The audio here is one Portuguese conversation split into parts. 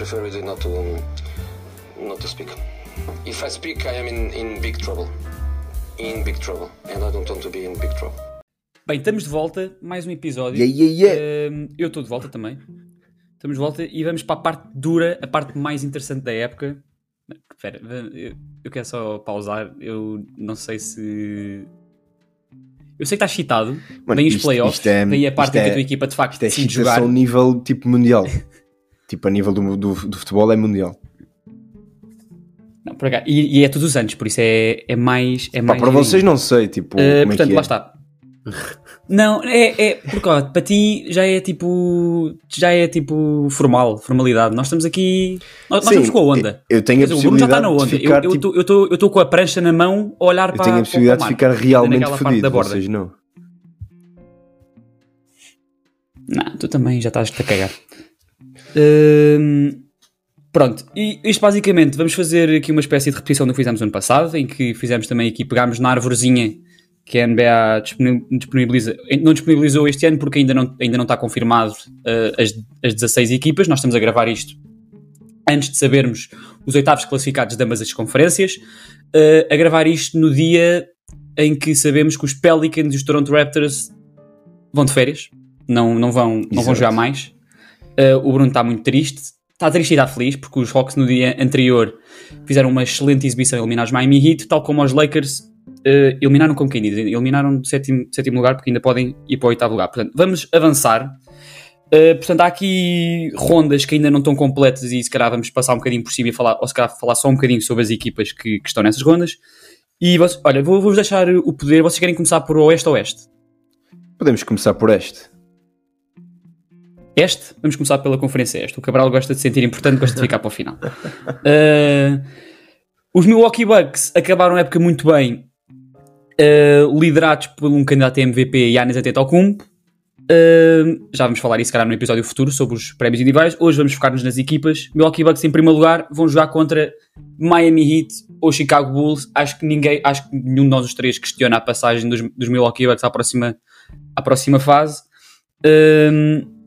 prefer really not to not to speak. If I speak, I am in, in big trouble. In big trouble, and I don't want to be in big trouble. Bem, estamos de volta, mais um episódio. Yeah, yeah, yeah. Um, eu estou de volta também. Estamos de volta e vamos para a parte dura, a parte mais interessante da época. Espera, eu, eu quero só pausar. Eu não sei se. Eu sei que estás excitado. Mano, Vem os isto- playoffs, isto é- daí a parte em que é- a tua equipa de facto Isto é decide jogar. nível tipo mundial. tipo, a nível do, do, do futebol é mundial. Não, por acaso- e, e é todos os anos, por isso é, é mais. É Pá, mais para vocês não sei, tipo, Uh, portanto, é. lá está. Não, é, é porque ó, para ti já é tipo já é tipo formal, formalidade. Nós estamos aqui, nós, nós Sim, estamos com a onda. eu tenho a dizer, o Bruno já está possibilidade na onda. ficar, eu tipo, estou eu eu tô com a prancha na mão a olhar eu para tenho a possibilidade para o de mar, ficar realmente fodido, vocês não. Não, tu também já estás-te a cagar. Hum, pronto, e isto basicamente vamos fazer aqui uma espécie de repetição do que fizemos ano passado, em que fizemos também aqui, pegámos na arvorezinha que a NBA disponi- disponibiliza, não disponibilizou este ano porque ainda não, ainda não está confirmado uh, as, as 16 equipas, nós estamos a gravar isto antes de sabermos os oitavos classificados de ambas as conferências, uh, a gravar isto no dia em que sabemos que os Pelicans e os Toronto Raptors vão de férias, não, não, vão, não vão jogar mais. Uh, o Bruno está muito triste, está triste e está feliz porque os Hawks no dia anterior fizeram uma excelente exibição a eliminar os Miami Heat, tal como os Lakers uh, eliminaram, como quem diz, eliminaram do sétimo, sétimo lugar porque ainda podem ir para o oitavo lugar. Portanto, vamos avançar. Uh, portanto, há aqui rondas que ainda não estão completas e se calhar vamos passar um bocadinho por cima e falar, ou se calhar falar só um bocadinho sobre as equipas que, que estão nessas rondas. E vocês, olha, vou- vou-vos deixar o poder. Vocês querem começar por oeste ou oeste? Podemos começar por este. Este, vamos começar pela conferência este. O Cabral gosta de se sentir importante, gosta de ficar para o final. Uh, os Milwaukee Bucks acabaram a época muito bem, uh, liderados por um candidato a MVP, Giannis Antetokounmpo. Uh, já vamos falar isso, calhar, no episódio futuro sobre os prémios individuais. Hoje vamos focar-nos nas equipas. Milwaukee Bucks, em primeiro lugar, vão jogar contra Miami Heat ou Chicago Bulls. Acho que ninguém, acho que nenhum de nós os três questiona a passagem dos, dos Milwaukee Bucks à próxima, à próxima fase. Um,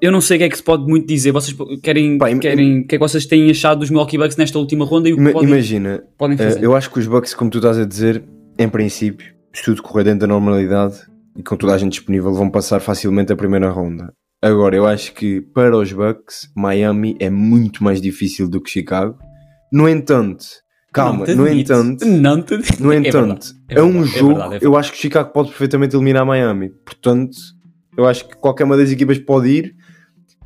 eu não sei o que é que se pode muito dizer. Vocês querem, querem o que é que vocês têm achado dos Milwaukee Bucks nesta última ronda e o que Ima- podem, Imagina, podem eh, fazer? eu acho que os Bucks, como tu estás a dizer, em princípio, se tudo correr dentro da normalidade e com toda a gente disponível, vão passar facilmente a primeira ronda. Agora, eu acho que para os Bucks, Miami é muito mais difícil do que Chicago. No entanto, calma, no admito. entanto, não te. No É entanto, verdade, é, é um verdade, é jogo. verdade, é eu acho que Chicago pode perfeitamente eliminar Miami. Portanto, eu acho que qualquer uma das equipas pode ir.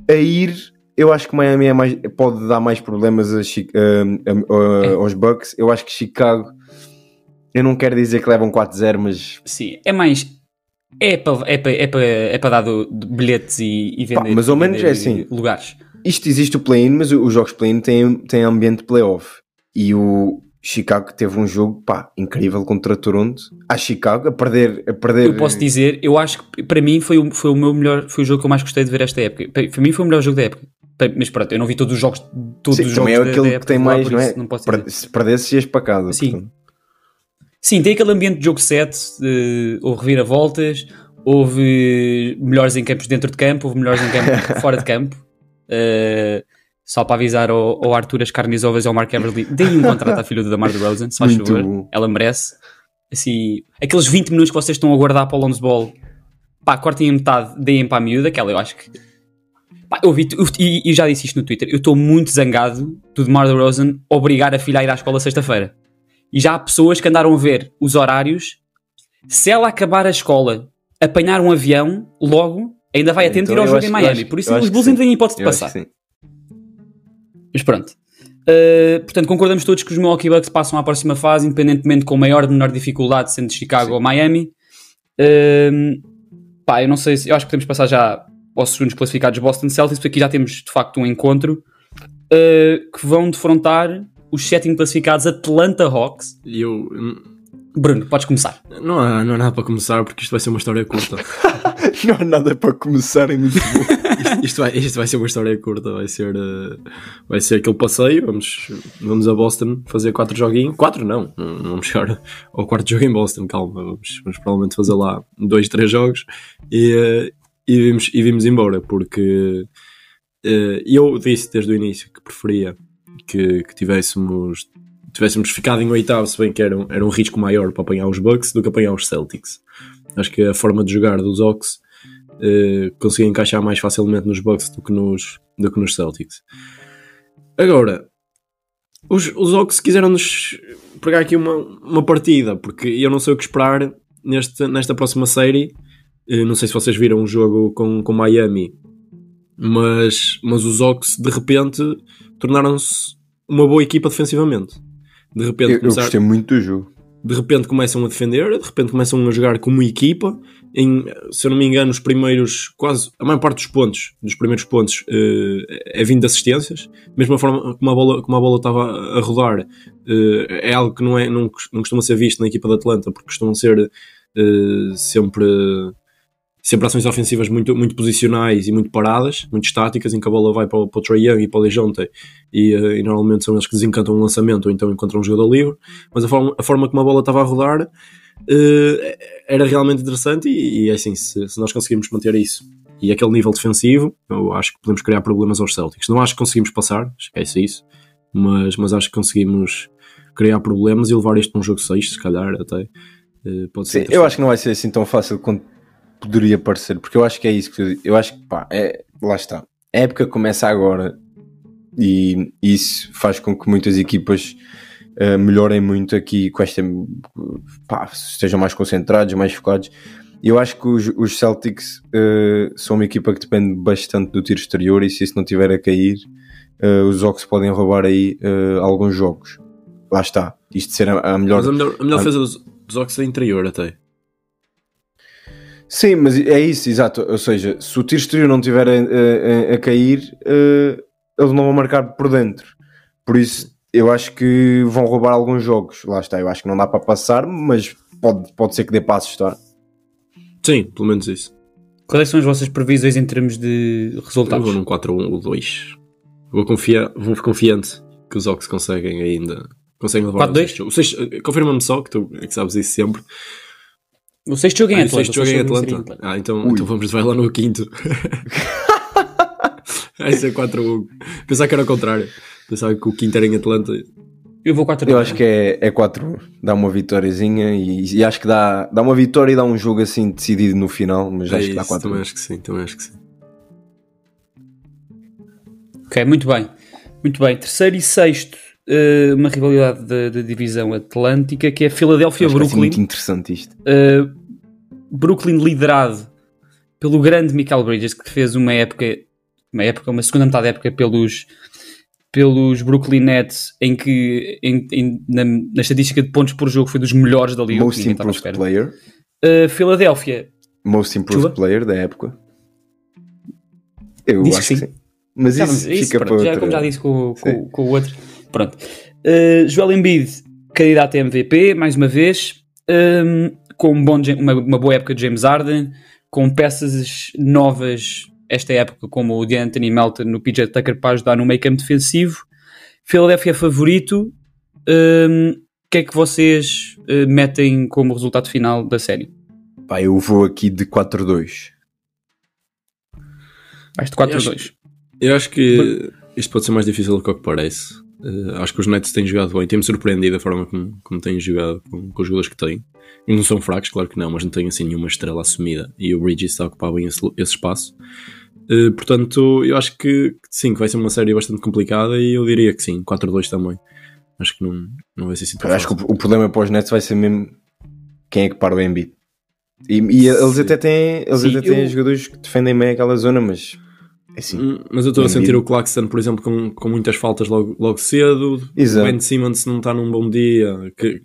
A ir, eu acho que Miami é mais, pode dar mais problemas a Chi- a- a- É. aos Bucks. Eu acho que Chicago. Eu não quero dizer que levam 4-0, mas. Sim, é mais. É para é pa, é pa, é pa dar do- bilhetes e, e vender, mas ao menos é assim. lugares. Isto existe o play-in, mas os jogos play-in têm, têm ambiente de playoff. E o Chicago teve um jogo pá, incrível contra Toronto. A Chicago, a perder. A perder Eu posso dizer, eu acho que para mim foi o, foi o meu melhor, foi o jogo que eu mais gostei de ver esta época. Para, mim foi o melhor jogo da época. Mas pronto, eu não vi todos os jogos, todos Sim, os jogos também é da- da aquele que tem mais, não é? Não posso dizer. Se perdesse, ias para casa. Sim. portanto. Sim, tem aquele ambiente de jogo 7, de, houve reviravoltas, houve melhores em campos dentro de campo, houve melhores em campo fora de campo. Uh, só para avisar ao, ao Arthur as carnes ovas e ao Mark Everly, deem um contrato à filha do Damar DeRozan, se faz favor, bom. ela merece. Assim, aqueles 20 minutos que vocês estão a guardar para o Lonzo Ball, pá, cortem a metade, deem para a miúda, aquela eu acho que... Pá, eu vi, eu- e, e já disse isto no Twitter, eu estou muito zangado do DeMar DeRozan obrigar a filha a ir à escola sexta-feira. E já há pessoas que andaram a ver os horários. Se ela acabar a escola, apanhar um avião, logo, ainda vai a tempo de ir Então, ao eu jogo em eu Miami. acho- Por isso eu os que Bulls ainda têm hipótese de Eu passar. que sim. Mas pronto. Uh, portanto, concordamos todos que os Milwaukee Bucks passam à próxima fase, independentemente com maior ou menor dificuldade, sendo Chicago ou Miami. Uh, pá, eu não sei se. Eu acho que podemos passar já aos segundos classificados Boston Celtics, porque aqui já temos de facto um encontro uh, que vão defrontar os sétimo classificados Atlanta Hawks. E eu. hum, Bruno, podes começar. Não há, não há nada para começar porque isto vai ser uma história curta. Não há nada para começar em muito bom. Isto, vai, isto vai ser uma história curta. Vai ser, eh, vai ser aquele passeio. Vamos, vamos a Boston fazer quatro joguinhos. Quatro não, não, vamos chegar ao quarto jogo em Boston. Calma, vamos, vamos provavelmente fazer lá dois, três jogos e, eh, e, vimos, e vimos embora porque eh, eu disse desde o início que preferia que, que tivéssemos, tivéssemos ficado em oitavo, se bem que era um, era um risco maior para apanhar os Bucks do que apanhar os Celtics. Acho que a forma de jogar dos Ox uh, conseguia encaixar mais facilmente nos Bucks do que nos, do que nos Celtics. Agora, os, os Ox quiseram-nos pegar aqui uma, uma partida, porque eu não sei o que esperar neste, nesta próxima série. Uh, não sei se vocês viram o jogo com, com Miami, mas, mas os Ox de repente tornaram-se uma boa equipa defensivamente. De repente, Eu, eu começaram- gostei muito do jogo. de repente começam a defender, de repente começam a jogar como equipa. Em, se eu não me engano, os primeiros, quase a maior parte dos pontos, dos primeiros pontos, eh, é vindo de assistências. Mesmo a forma como a bola, como a bola estava a rodar, eh, é algo que não, é, não, não costuma ser visto na equipa de Atlanta, porque costumam ser eh, sempre, sempre ações ofensivas muito, muito posicionais e muito paradas, muito estáticas, em que a bola vai para, o- para o Trae Young e para o DeJounte e, e normalmente são eles que desencantam um lançamento ou então encontram um jogador livre mas a forma, a forma como a bola estava a rodar eh, era realmente interessante e, e é assim, se, se nós conseguirmos manter isso e aquele nível defensivo, eu acho que podemos criar problemas aos Celtics. Não acho que conseguimos passar, esquece isso, mas, mas acho que conseguimos criar problemas e levar isto para um jogo 6, se calhar até. eh, pode ser Sim, eu acho que não vai ser assim tão fácil quanto poderia parecer, porque eu acho que é isso que eu, eu acho que pá, é, lá está. A época começa agora e isso faz com que muitas equipas eh, melhorem muito aqui com esta pá, estejam mais concentrados, mais focados. Eu acho que os, os Celtics eh, são uma equipa que depende bastante do tiro exterior e se isso não tiver a cair, eh, os Ox podem roubar aí alguns jogos. Lá está. Isto de ser a, a melhor Mas a melhor, a melhor Ah. defesa dos, dos Ox é interior até. Sim, mas é isso, exato. Ou seja, se o tiro exterior não estiver a, a- a cair, eh, eles não vão marcar por dentro. Por isso, eu acho que vão roubar alguns jogos. Lá está, eu acho que não dá para passar, mas pode, pode ser que dê para assustar. Sim, pelo menos isso. Quais são as vossas previsões em termos de Eu resultados? vou num 4-1 ou 2. Vou, confiar, vou confiante que os Ox conseguem ainda. Conseguem levar 4-2? o sexto jogo. O eh, Confirma-me só que tu é que sabes isso sempre. O sexto jogo é em Ah, o Atlanta. sexto jogo é em o Atlanta. em Ah, então, Ui. então vamos, vai lá no quinto. Vai ser 4-1. Pensava que era o contrário. Pensava que o quinto era em Atlanta. Eu vou 4 Eu acho que é, é 4 dá uma vitóriazinha e, e acho que dá, dá uma vitória e dá um jogo assim decidido no final, mas É acho que dá isso, 4 também acho que sim, também acho que sim. Ok, muito bem. Muito bem. Terceiro e sexto, eh, uma rivalidade da, da divisão atlântica, que é Filadélfia-Brooklyn. muito interessante isto. Uh, Brooklyn liderado pelo grande Michael Bridges, que fez uma época, uma época, uma segunda metade da época pelos, pelos Brooklyn Nets, em que em- em- na, na estatística de pontos por jogo foi dos melhores da liga. Most improved player. Uh, Filadélfia, Most improved Chuba? player da época. Eu Diz acho que que sim. sim. Mas isso isso, fica pronto, para já, outra. como já disse com, Sim. com, com o outro. Pronto. Uh, Joel Embiid, candidato a MVP, mais uma vez, um, com um bom, uma, uma boa época de James Harden, com peças novas esta época, como o DeAnthony Melton no PJ Tucker para ajudar no make-up defensivo. Philadelphia favorito. Um, O que é que vocês uh, metem como resultado final da série? Pá, eu vou aqui de 4-2. Vais de 4 a 2. Eu acho que isto pode ser mais difícil do que o que parece. Eh, acho que os Nets têm jogado bem. Tem-me surpreendido a forma como, como têm jogado com, com os jogadores que têm. E não são fracos, claro que não, mas não têm assim nenhuma estrela assumida. E o Bridges está a ocupar bem esse, esse espaço. Eh, portanto, eu acho que sim, que vai ser uma série bastante complicada e eu diria que sim, 4-2 também. Acho que não, não vai ser assim acho que o, o problema para os Nets vai ser mesmo quem é que para o Embiid. E, e eles até têm, eles Sim, até têm eu- jogadores que defendem bem aquela zona, mas é assim. Hum, Mas eu estou a sentir o Claxton, por exemplo, com, com muitas faltas logo, logo cedo. Exato. O Ben Simmons não está num bom dia. Que,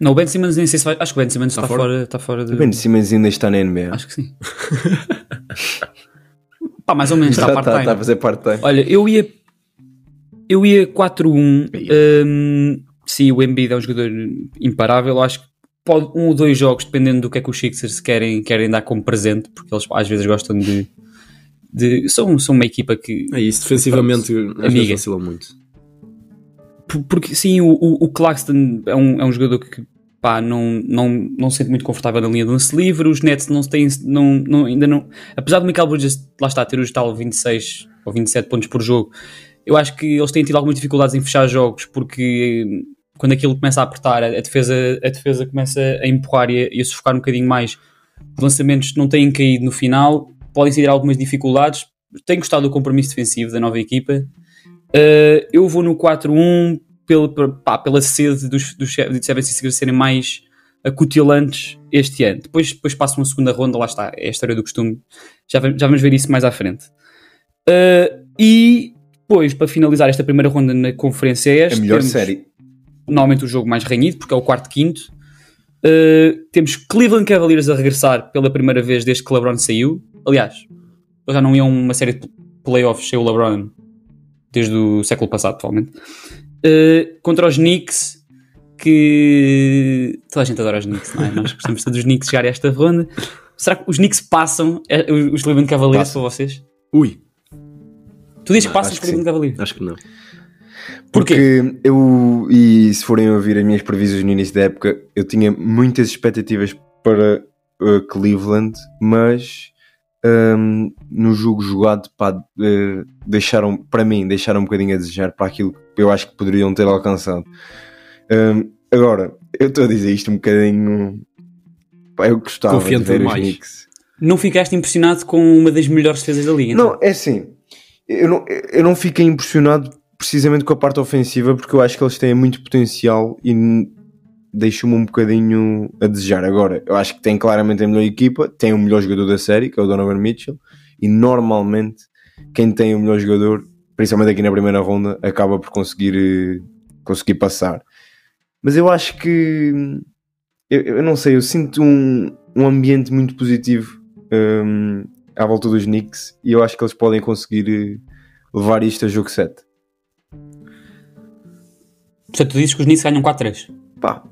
Não, o Ben Simmons nem sei se vai. Acho que o Ben Simmons Está está, fora? fora, está fora de. O Ben Simmons ainda está na NBA. Acho que sim. Pá, mais ou menos, está part-time. está a fazer part-time. Olha, eu ia. Eu ia 4-1. hum, sim, o Embiid é um jogador imparável. Acho que pode um ou dois jogos, dependendo do que é que os Sixers querem, querem dar como presente, porque eles às vezes gostam de. de são, são uma equipa que. é isso, defensivamente, Amiga. vacila muito. Por- Porque sim, o, o, o Claxton é um, é um jogador que pá, não, não, não sente muito confortável na linha do lance livre. Os Nets não têm, não, não, ainda não. Apesar do Michael Bridges, lá está, ter o tal 26 ou 27 pontos por jogo. Eu acho que eles têm tido algumas dificuldades em fechar jogos porque hum, quando aquilo começa a apertar, a, a defesa, a defesa começa a empurrar e a, e a sufocar um bocadinho mais. Os lançamentos não têm caído no final, podem ser algumas dificuldades. Tenho gostado do compromisso defensivo da nova equipa. Uh, eu vou no 4-1 pela, pá, pela sede dos, dos 76ers serem mais acutilantes este ano. Depois, depois passam a segunda ronda, lá está, é a história do costume. Já, já vamos ver isso mais à frente. Uh, e depois, para finalizar esta primeira ronda na Conferência Este, A melhor série. normalmente o jogo mais renhido, porque é o quarto quinto. Uh, temos Cleveland Cavaliers a regressar pela primeira vez desde que LeBron saiu. Aliás, eles já não iam uma série de playoffs sem o LeBron desde o século passado, provavelmente. Uh, contra os Knicks, que toda a gente adora os Knicks, não é? Nós gostamos todos dos Knicks chegar a esta ronda. Será que os Knicks passam eh, os Cleveland Cavaliers para vocês? Ui, Tu dizes que passam os Cleveland Cavaliers? acho que não. Porquê? Porque eu, e se forem ouvir as minhas previsões no início da época, eu tinha muitas expectativas para uh, Cleveland, mas um, no jogo jogado pá, uh, deixaram, para mim, deixaram um bocadinho a desejar para aquilo que eu acho que poderiam ter alcançado. Um, agora, eu estou a dizer isto um bocadinho. Pá, eu gostava Confiante de ver demais. os Knicks. Não ficaste impressionado com uma das melhores defesas da liga? então? Não, é assim. Eu não, eu não fiquei impressionado precisamente com a parte ofensiva porque eu acho que eles têm muito potencial e deixou-me um bocadinho a desejar. Agora, eu acho que tem claramente a melhor equipa, tem o melhor jogador da série, que é o Donovan Mitchell, e normalmente quem tem o melhor jogador, principalmente aqui na primeira ronda, acaba por conseguir, eh, conseguir passar. Mas eu acho que eu, eu não sei, eu sinto um, um ambiente muito positivo hum, à volta dos Knicks e eu acho que eles podem conseguir eh, levar isto a jogo 7. Portanto, tu dizes que os Knicks ganham 4-3. Pá,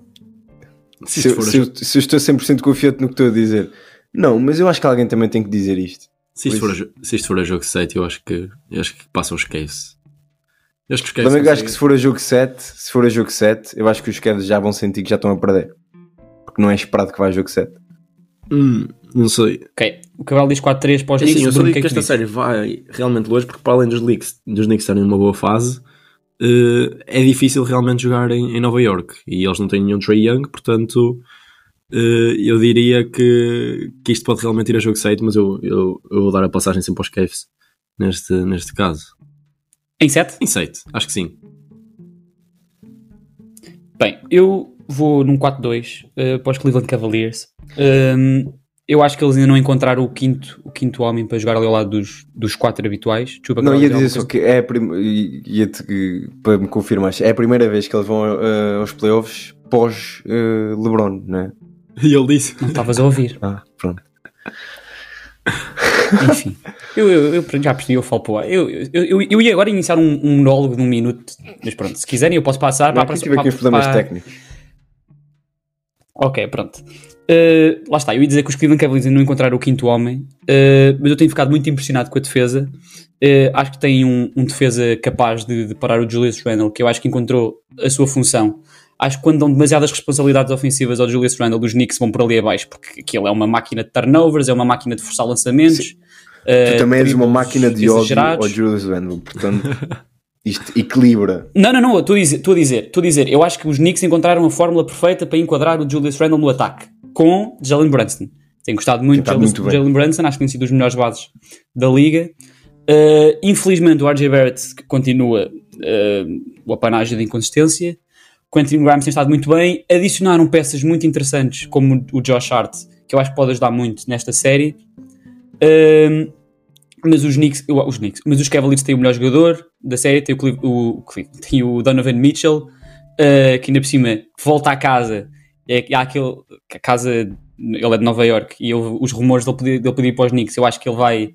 Se se, se eu, se eu estou 100% confiante no que estou a dizer. Não, mas eu acho que alguém também tem que dizer isto. Se isto for, a se isto for a jogo 7, eu acho que, eu acho que passam os Cavs. Eu acho que os Cavs Também acho que se for a jogo 7, se for a jogo 7, eu acho que os Cavs já vão sentir que já estão a perder. Porque não é esperado que vá a jogo 7. Hum, não sei. Ok, o Cabral diz 4-3 para os É Knicks. assim, eu só digo que é tu esta série vai realmente longe porque para além dos Knicks, dos Knicks estarem numa boa fase, eh, é difícil realmente jogar em, em Nova York e eles não têm nenhum Trey Young, portanto eu diria que, que isto pode realmente ir a jogo 7, mas eu, eu, eu vou dar a passagem sempre aos Cavs neste, neste caso. Em 7? Em 7, acho que sim. Bem, eu vou num 4-2 uh, para os Cleveland Cavaliers. Um, eu acho que eles ainda não encontraram o quinto, o quinto homem para jogar ali ao lado dos, dos quatro habituais. Desculpa, Não, ia dizer só que é a prim... i- ia-te que- para me confirmar, é a primeira vez que eles vão eh, aos playoffs pós eh, LeBron, não é? E ele disse: Não estavas a ouvir. Ah, pronto. Enfim, eu, eu, eu já percebi, eu falo para eu, eu, eu, ia agora iniciar um, um monólogo de um minuto, mas pronto, se quiserem eu posso passar Não, para a próxima. tive aqui uns problemas para- técnicos. Ok, pronto. Uh, lá está, eu ia dizer que os Cleveland Cavaliers não encontraram o quinto homem, uh, mas eu tenho ficado muito impressionado com a defesa. Uh, acho que tem um, um defesa capaz de, de parar o Julius Randle, que eu acho que encontrou a sua função. Acho que quando dão demasiadas responsabilidades ofensivas ao Julius Randle, os Knicks vão por ali abaixo, porque aquilo é uma máquina de turnovers, é uma máquina de forçar lançamentos. Tu uh, também és uma máquina de ódio ao Julius Randle, portanto, isto equilibra. Não, não, não, eu estou a dizer, estou a dizer, estou a dizer, eu acho que os Knicks encontraram a fórmula perfeita para enquadrar o Julius Randle no ataque, com Jalen Brunson. Tenho gostado muito de Tem Jalen. Jalen Brunson, acho que tem sido dos melhores bases da liga. Uh, infelizmente o RJ Barrett continua uh, o apanágio de inconsistência. Quentin Grimes tem estado muito bem. Adicionaram peças muito interessantes, como o Josh Hart, que eu acho que pode ajudar muito nesta série. Um, mas os Knicks, eu- os Knicks, mas os Cavaliers têm o melhor jogador da série, tem o, Cle- o, tem o Donovan Mitchell, uh, que ainda por cima volta à casa. É, há aquele, que a casa, ele é de Nova York e houve os rumores dele pedir, dele pedir para os Knicks. Eu acho que ele vai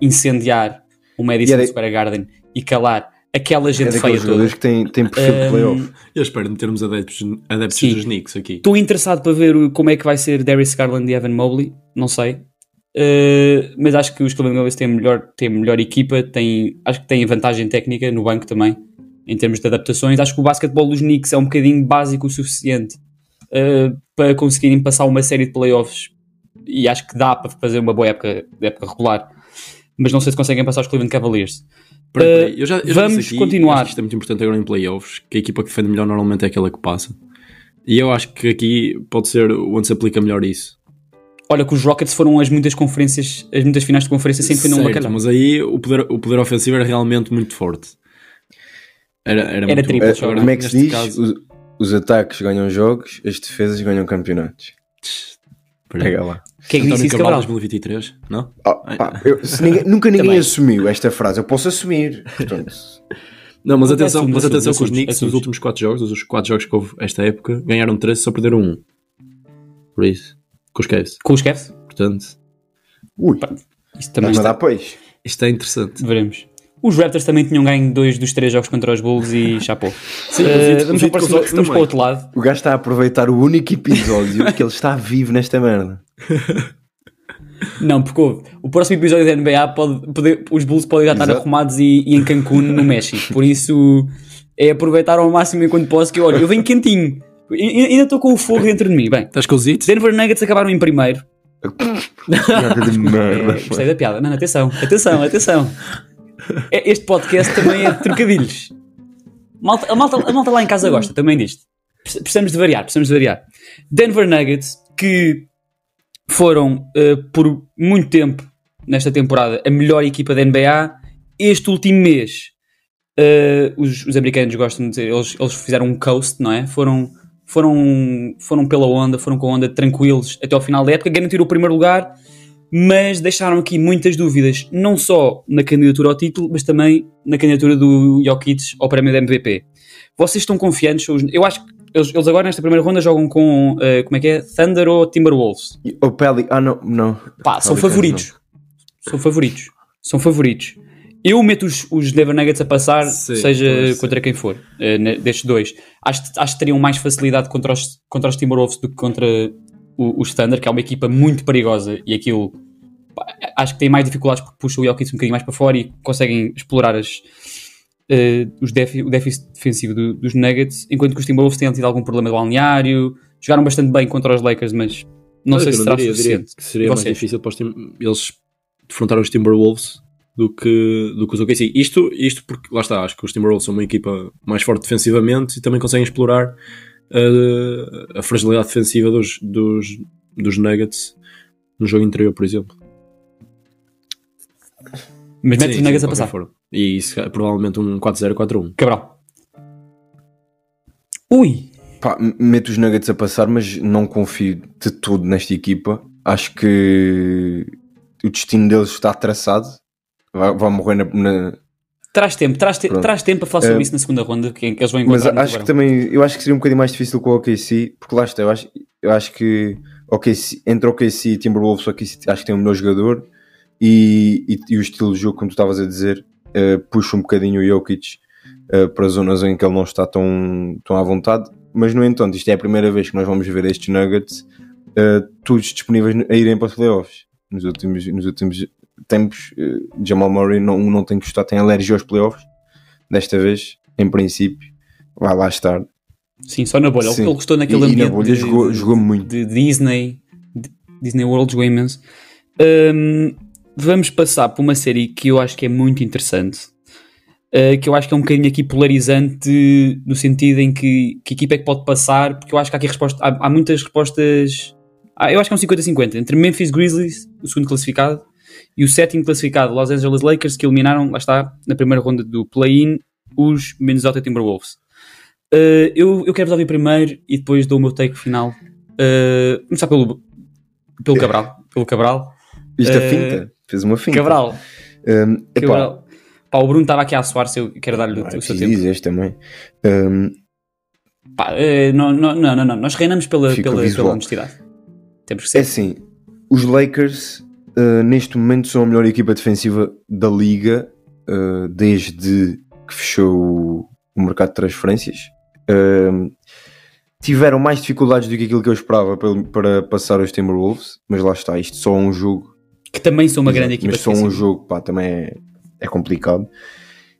incendiar o Madison Square Garden e calar aquela É gente feia daqueles toda. que têm, têm perfil de Um, playoff. Eu espero termos adeptos, adeptos Sim. dos Knicks aqui. Estou interessado para ver como é que vai ser Darius Garland e Evan Mobley, não sei. Uh, mas acho que os Cleveland Cavaliers têm a melhor, têm melhor equipa, têm, acho que têm vantagem técnica no banco também, em termos de adaptações. Acho que o basquetebol dos Knicks é um bocadinho básico o suficiente uh, para conseguirem passar uma série de playoffs e acho que dá para fazer uma boa época, época regular. mas não sei se conseguem passar os Cleveland Cavaliers. Uh, peraí, eu já, eu já vamos disse aqui, continuar. acho que Isto é muito importante agora em playoffs, que a equipa que defende melhor normalmente é aquela que passa. E eu acho que aqui pode ser onde se aplica melhor isso. Olha que os Rockets foram as muitas conferências, as muitas finais de conferência sem foi num Certo, bacalhau. mas aí o poder, o poder ofensivo era realmente muito forte. Era, era, muito triplo, Eh, só como é que se diz? caso- Os, os ataques ganham jogos, as defesas ganham campeonatos. Pega lá. Quem é que António disse isso, Cabral Cabral? 2023, não? Ah, pá, eu- ninguém- nunca ninguém assumiu esta frase, eu posso assumir. Portanto, Não, mas atenção, mas atenção que os Knicks assumes. nos últimos 4 jogos, os 4 jogos que houve esta época, ganharam 13 só perderam 1. Por isso, com os Cavs. Com os Cavs? Portanto, ui, Isto também mas está, dá peixe. isto é interessante. veremos. Os Raptors também tinham ganho dois dos três jogos contra os Bulls e chapou. Sim, Eh, os vamos, próximo- para o outro lado. O gajo está a aproveitar o único episódio que ele está vivo nesta merda. Não, porque houve. o próximo episódio da NBA pode, poder- os Bulls podem já estar Exato. arrumados e, e em Cancún, no México. Por isso é aproveitar ao máximo enquanto posso. Que olha, eu venho quentinho. E- ainda estou com o fogo dentro de mim. Bem, Estás com os? Denver Nuggets acabaram em primeiro. Merda de É, merda. gostei da piada. Não, não, atenção, atenção, atenção. É- Este podcast também é de trocadilhos. Malta- a, malta, a malta lá em casa gosta também disto. Precis- Precisamos de variar, precisamos de variar. Denver Nuggets, que foram eh, por muito tempo nesta temporada a melhor equipa da NBA, este último mês eh, os, os americanos gostam de dizer, eles, eles fizeram um coast, não é? Foram, foram, foram pela onda, foram com a onda tranquilos até ao final da época, garantiram o primeiro lugar, mas deixaram aqui muitas dúvidas, não só na candidatura ao título, mas também na candidatura do Jokic ao prémio da MVP. Vocês estão confiantes? Eu acho que eles, eles agora nesta primeira ronda jogam com, eh, como é que é? Thunder ou Timberwolves? O Peli, ah não, não. Pá, são favoritos. São favoritos. São favoritos. Eu meto os, os Denver Nuggets a passar, Sim, seja contra quem for, ne- destes dois. Acho, acho que teriam mais facilidade contra os, contra os Timberwolves do que contra o, os Thunder, que é uma equipa muito perigosa e aquilo acho que tem mais dificuldades porque puxa o Jokic um bocadinho mais para fora e conseguem explorar as, eh, os defi- o déficit defensivo do- dos Nuggets, enquanto que os Timberwolves têm tido algum problema de balneário, jogaram bastante bem contra os Lakers, mas não sei se será diria, diria suficiente. que seria E mais vocês? difícil para eles defrontar os Timberwolves do que, do que os OKC. Isto, isto porque, lá está, acho que os Timberwolves são uma equipa mais forte defensivamente e também conseguem explorar eh, a fragilidade defensiva dos, dos, dos Nuggets no jogo interior, por exemplo. Mas mete os Nuggets a passar. forma. E isso é provavelmente um 4-0, 4-1. Cabral. Ui! Pá, m- meto os Nuggets a passar, mas não confio de tudo nesta equipa. Acho que o destino deles está traçado. Vai, vai morrer na, na- Traz tempo, traz, te traz tempo para falar sobre Eh, isso na segunda ronda, que, que eles vão Mas encontrar no acho que também, eu acho que seria um bocadinho mais difícil com o OKC, porque lá está, eu acho, eu acho que OKC, entre OKC e Timberwolves, o OKC acho que tem um melhor jogador e, e, e o estilo de jogo, como tu estavas a dizer, eh, puxa um bocadinho o Jokic eh, para zonas em que ele não está tão, tão à vontade. Mas, no entanto, isto é a primeira vez que nós vamos ver estes Nuggets eh, todos disponíveis a irem para os playoffs. Nos últimos, nos últimos tempos, eh, Jamal Murray não, não tem gostado, tem alergia aos playoffs. Desta vez, em princípio, vai lá estar. Sim, só na bolha. Sim. Ele gostou naquele E- e na ambiente bolha de, jogou- jogou muito. de Disney, de Disney World, jogou imenso. Hum, vamos passar por uma série que eu acho que é muito interessante. uh, que eu acho que é um bocadinho aqui polarizante no sentido em que, que equipa é que pode passar, porque eu acho que há aqui resposta, há, há muitas respostas. Ah, eu acho que é um 50-50 entre Memphis Grizzlies, o segundo classificado, e o sétimo classificado, Los Angeles Lakers, que eliminaram, lá está, na primeira ronda do play-in, os Minnesota Timberwolves. Uh, eu, eu quero vos ouvir primeiro e depois dou o meu take final. Uh, começar pelo, pelo Cabral. Pelo Cabral. Isto é Eh, finta. Fez uma finta. Cabral. Um, epá, Cabral. Pá, o Bruno estava aqui a suar-se, eu quero dar-lhe é o seu tempo. dizer também. Um, Pá, eh, não, não, não, não, nós reinamos pela, pela, visual. pela honestidade. Temos que é ser. assim, os Lakers uh, neste momento são a melhor equipa defensiva da liga uh, desde que fechou o, mercado de transferências. Um, tiveram mais dificuldades do que aquilo que eu esperava para, para passar os Timberwolves, mas lá está, isto só é um jogo Que também são uma grande equipa Mas só um jogo, pá, também é, é complicado.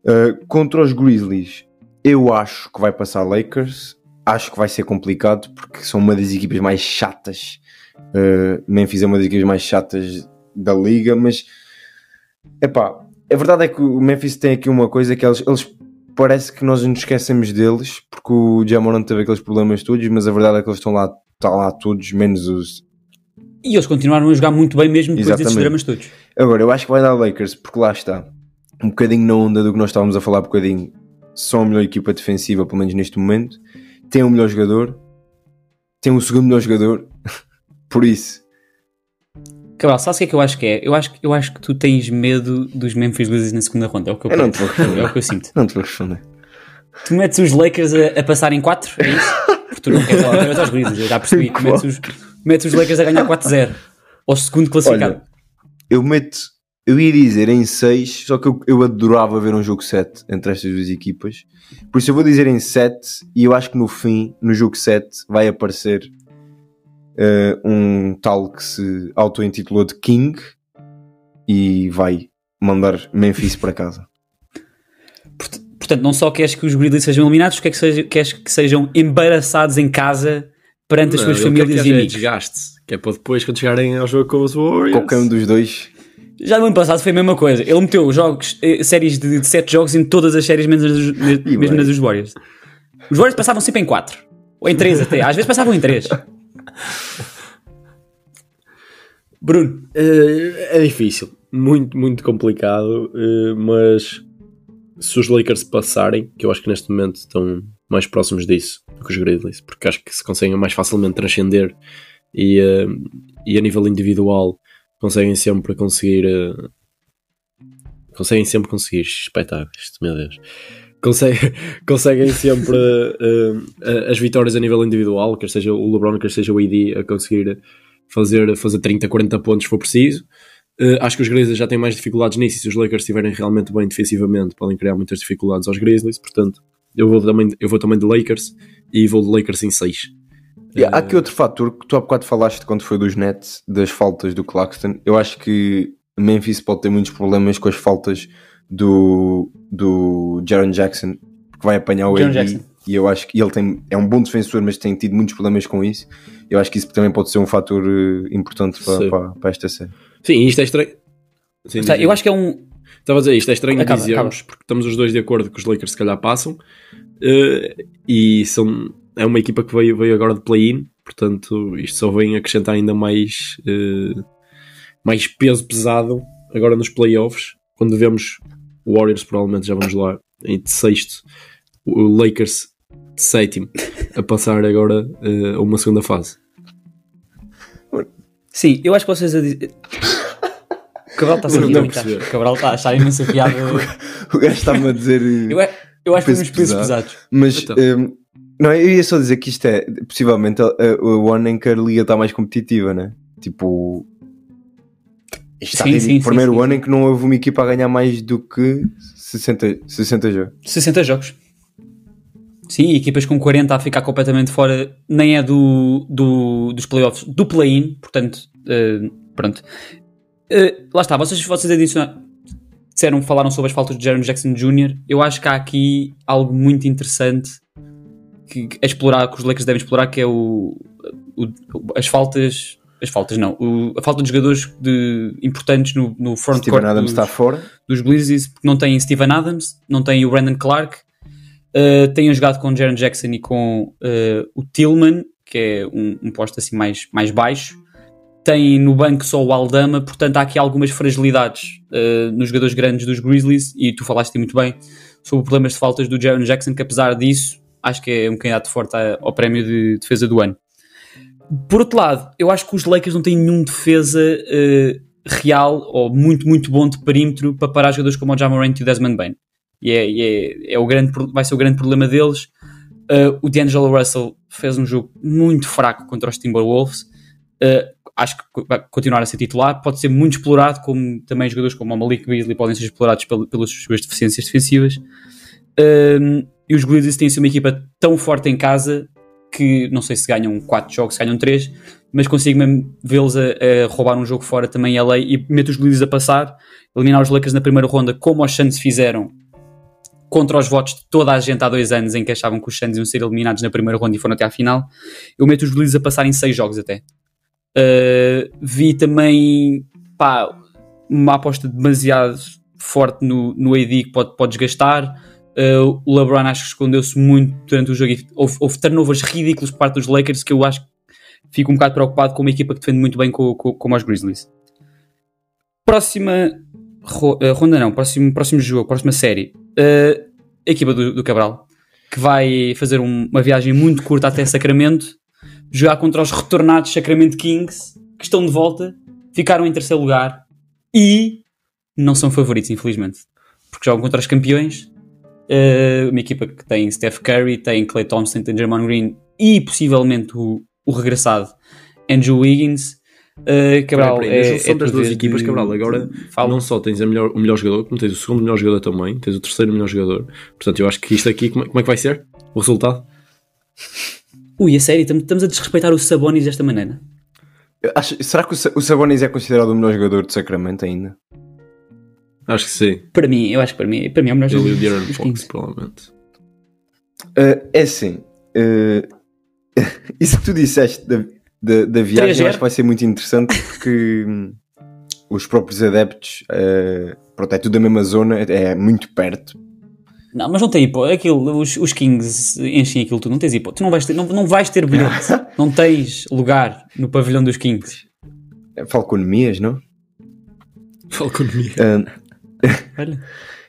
Uh, contra os Grizzlies, eu acho que vai passar Lakers. Acho que vai ser complicado porque são uma das equipas mais chatas. Uh, Memphis é uma das equipas mais chatas da liga, mas Epá, a verdade é que o Memphis tem aqui uma coisa que eles, eles parece que nós nos esquecemos deles porque o Jamoran teve aqueles problemas todos, mas a verdade é que eles estão lá, estão lá todos, menos os. E eles continuaram a jogar muito bem mesmo depois desses Exatamente. dramas todos. Agora, eu acho que vai dar Lakers, porque lá está. Um bocadinho na onda do que nós estávamos a falar, um bocadinho. São a melhor equipa defensiva, pelo menos neste momento. Tem o melhor jogador. Tem o segundo melhor jogador. Por isso, Cabral, sabes o que é que eu acho que é? Eu acho, que- eu acho que tu tens medo dos Memphis Grizzlies na segunda ronda. É o que eu, Eu não te vou responder. É o que eu sinto. não te vou responder. Tu metes os Lakers a, a passar em 4? É isso? Porque tu não queres lá outra vez aos Grizzlies. Eu já percebi. Tu metes os, metes os Lakers a ganhar 4-0. Ao segundo classificado. Olha, eu meto. Eu ia dizer em 6, só que eu, eu adorava ver um jogo 7 entre estas duas equipas. Por isso eu vou dizer em 7 e eu acho que no fim, no jogo 7, vai aparecer eh, um tal que se auto-intitulou de King e vai mandar Memphis para casa. Port- Portanto, não só queres que os Grizzlies sejam eliminados, quer que seja, queres que sejam embaraçados em casa perante as Não, suas famílias que e amigos. desgaste, que é para depois, quando chegarem ao jogo com os Warriors. Qualquer um dos dois. Já no ano passado foi a mesma coisa. Ele meteu jogos, eh, séries de 7 jogos em todas as séries, menos nas, mesmo nas dos Warriors. Os Warriors passavam sempre em 4. Ou em 3 até. Às vezes passavam em 3. Bruno, Eh, é difícil, muito, muito complicado, eh, mas se os Lakers passarem, que eu acho que neste momento estão mais próximos disso do que os Grizzlies, porque acho que se conseguem mais facilmente transcender e, eh, e a nível individual conseguem sempre conseguir conseguem sempre conseguir espetáculos, meu Deus conseguem, sempre eh, as vitórias a nível individual, quer seja o LeBron, quer seja o AD a conseguir fazer, fazer 30, 40 pontos se for preciso. Uh, acho que os Grizzlies já têm mais dificuldades nisso e se os Lakers estiverem realmente bem defensivamente podem criar muitas dificuldades aos Grizzlies, portanto eu vou também, eu vou também de Lakers e vou de Lakers em 6. E há aqui outro fator que tu há bocado falaste quando foi dos Nets, das faltas do Claxton. Eu acho que Memphis pode ter muitos problemas com as faltas do, do Jaron Jackson, que vai apanhar o Jaren AD. Jackson. E eu acho que ele tem, é um bom defensor, mas tem tido muitos problemas com isso. Eu acho que isso também pode ser um fator eh, importante para, para, para esta série. Sim, isto é estranho. Sim, eu acho que é um. Estava a dizer, isto é estranho Acaba, dizermos, porque estamos os dois de acordo que os Lakers se calhar passam, eh, e são, é uma equipa que veio, veio agora de play-in, portanto isto só vem acrescentar ainda mais, eh, mais peso pesado agora nos playoffs, quando vemos Warriors provavelmente já vamos lá em sexto, o Lakers de sétimo, a passar agora eh, a uma segunda fase. Sim, eu acho que vocês a dizer. O Cabral está a ser muito a Cabral está a achar imensa piada. O gajo está-me a dizer. eh, Eu, é- eu acho que Peso pesos pesado. pesados. Mas Então. eh, não, eu ia só dizer que isto é possivelmente o ano em que a liga está mais competitiva, né? Tipo, está Sim, sim, primeiro sim, ano em que não houve uma equipa a ganhar mais do que 60, 60 jogos. 60 jogos. Sim, equipas com 40 a ficar completamente fora, nem é do, do, dos playoffs, do play-in, portanto, eh, pronto. Eh, lá está, vocês, vocês adicionaram, disseram, falaram sobre as faltas de Jaron Jackson Jr. Eu acho que há aqui algo muito interessante que, que a explorar, que os Lakers devem explorar, que é o, o- as faltas, as faltas não, o- a falta de jogadores de, importantes no, no front Steven court Adams dos- está fora. dos Grizzlies porque não tem Steven Adams, não tem o Brandon Clark, uh, tenham jogado com o Jaron Jackson e com uh, o Tillman, que é um, um posto assim mais, mais baixo. Tem no banco só o Aldama, portanto há aqui algumas fragilidades uh, nos jogadores grandes dos Grizzlies, e tu falaste muito bem sobre problemas de faltas do Jaron Jackson, que apesar disso, acho que é um candidato forte ao prémio de defesa do ano. Por outro lado, eu acho que os Lakers não têm nenhum defesa uh, real ou muito, muito bom de perímetro para parar jogadores como o Jamorant e o Desmond Bain. E, é, é- é o grande, vai ser o grande problema deles. Uh, o D'Angelo Russell fez um jogo muito fraco contra os Timberwolves. Uh, acho que vai continuar a ser titular. Pode ser muito explorado, como também jogadores como o Malik Beasley podem ser explorados pel- pelas suas deficiências defensivas. Um, e os Grizzlies têm sido uma equipa tão forte em casa que não sei se ganham 4 jogos, se ganham 3, mas consigo mesmo vê-los a, a roubar um jogo fora também em LA e meto os Grizzlies a passar, eliminar os Lakers na primeira ronda, como os Suns fizeram contra os votos de toda a gente há dois anos em que achavam que os Suns iam ser eliminados na primeira ronda e foram até à final. Eu meto os Grizzlies a passar em 6 jogos até. Uh, vi também, pá, uma aposta demasiado forte no, no AD que pode, pode desgastar. Uh, o LeBron acho que escondeu-se muito durante o jogo e houve, houve turnovers ridículos por parte dos Lakers que eu acho que fico um bocado preocupado com uma equipa que defende muito bem com, com, como os Grizzlies. Próxima ro- uh, ronda não, próximo, próximo jogo, próxima série. Uh, a equipa do, do Cabral, que vai fazer um- uma viagem muito curta até Sacramento, jogar contra os retornados Sacramento Kings, que estão de volta, ficaram em terceiro lugar e não são favoritos, infelizmente. Porque jogam contra os campeões. Uh, uma equipa que tem Steph Curry, tem Clay Thompson, tem Draymond Green e possivelmente o, o regressado Andrew Wiggins. Uh, Cabral, Peraí, peraí, é, na junção é das duas equipas, de- Cabral, agora fala. Não só tens a melhor- o melhor jogador, como tens o segundo melhor jogador também, tens o terceiro melhor jogador. Portanto, eu acho que isto aqui, como é, como é que vai ser? O resultado? Ui, a sério, estamos- a desrespeitar o Sabonis desta maneira. Acho- será que o, o Sabonis é considerado o melhor jogador de Sacramento ainda? Acho que sim. Para mim, eu acho que para mim, para mim é o melhor Ele e o dos Fox, provavelmente. Uh, é assim. uh, isso que tu disseste da, da, da viagem 3-0. eu acho que vai ser muito interessante porque hum, os próprios adeptos, uh, pronto, é tudo da mesma zona, é muito perto. Não, mas não tem hipótese. Aquilo, os, os Kings enchem aquilo tudo. Não tens hipótese. Tu não vais ter, não, não vais ter bilhete. não tens lugar no pavilhão dos Kings. É Falconomias, não? Falconomia. Uh, Olha.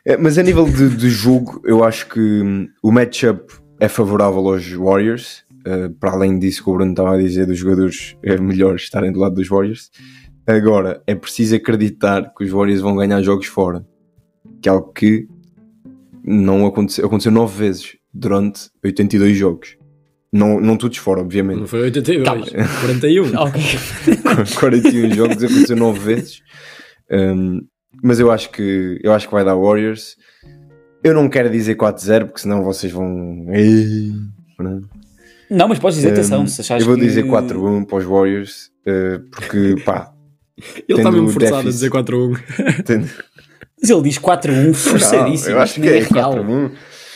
É, Mas a nível de, de jogo, eu acho que hum, o matchup é favorável aos Warriors. Uh, para além disso que o Bruno estava a dizer dos jogadores é melhor estarem do lado dos Warriors. Agora, é preciso acreditar que os Warriors vão ganhar jogos fora. Que é algo que não aconteceu. Aconteceu nove vezes durante 82 jogos. Não, não todos fora, obviamente. Não foi 82, Calma. 41. Ok. 41 jogos, aconteceu 9 vezes. Um, mas eu acho que eu acho que vai dar Warriors. Eu não quero dizer 4-0 porque senão vocês vão. Ei, não. Não, mas podes dizer, atenção. Um, Se achares eu vou que- dizer 4-1 para os Warriors uh, porque pá, Ele está Tendo mesmo forçado a déficit. dizer 4-1. tem- Mas ele diz 4-1 forçadíssimo. eu acho que é real. 4-1.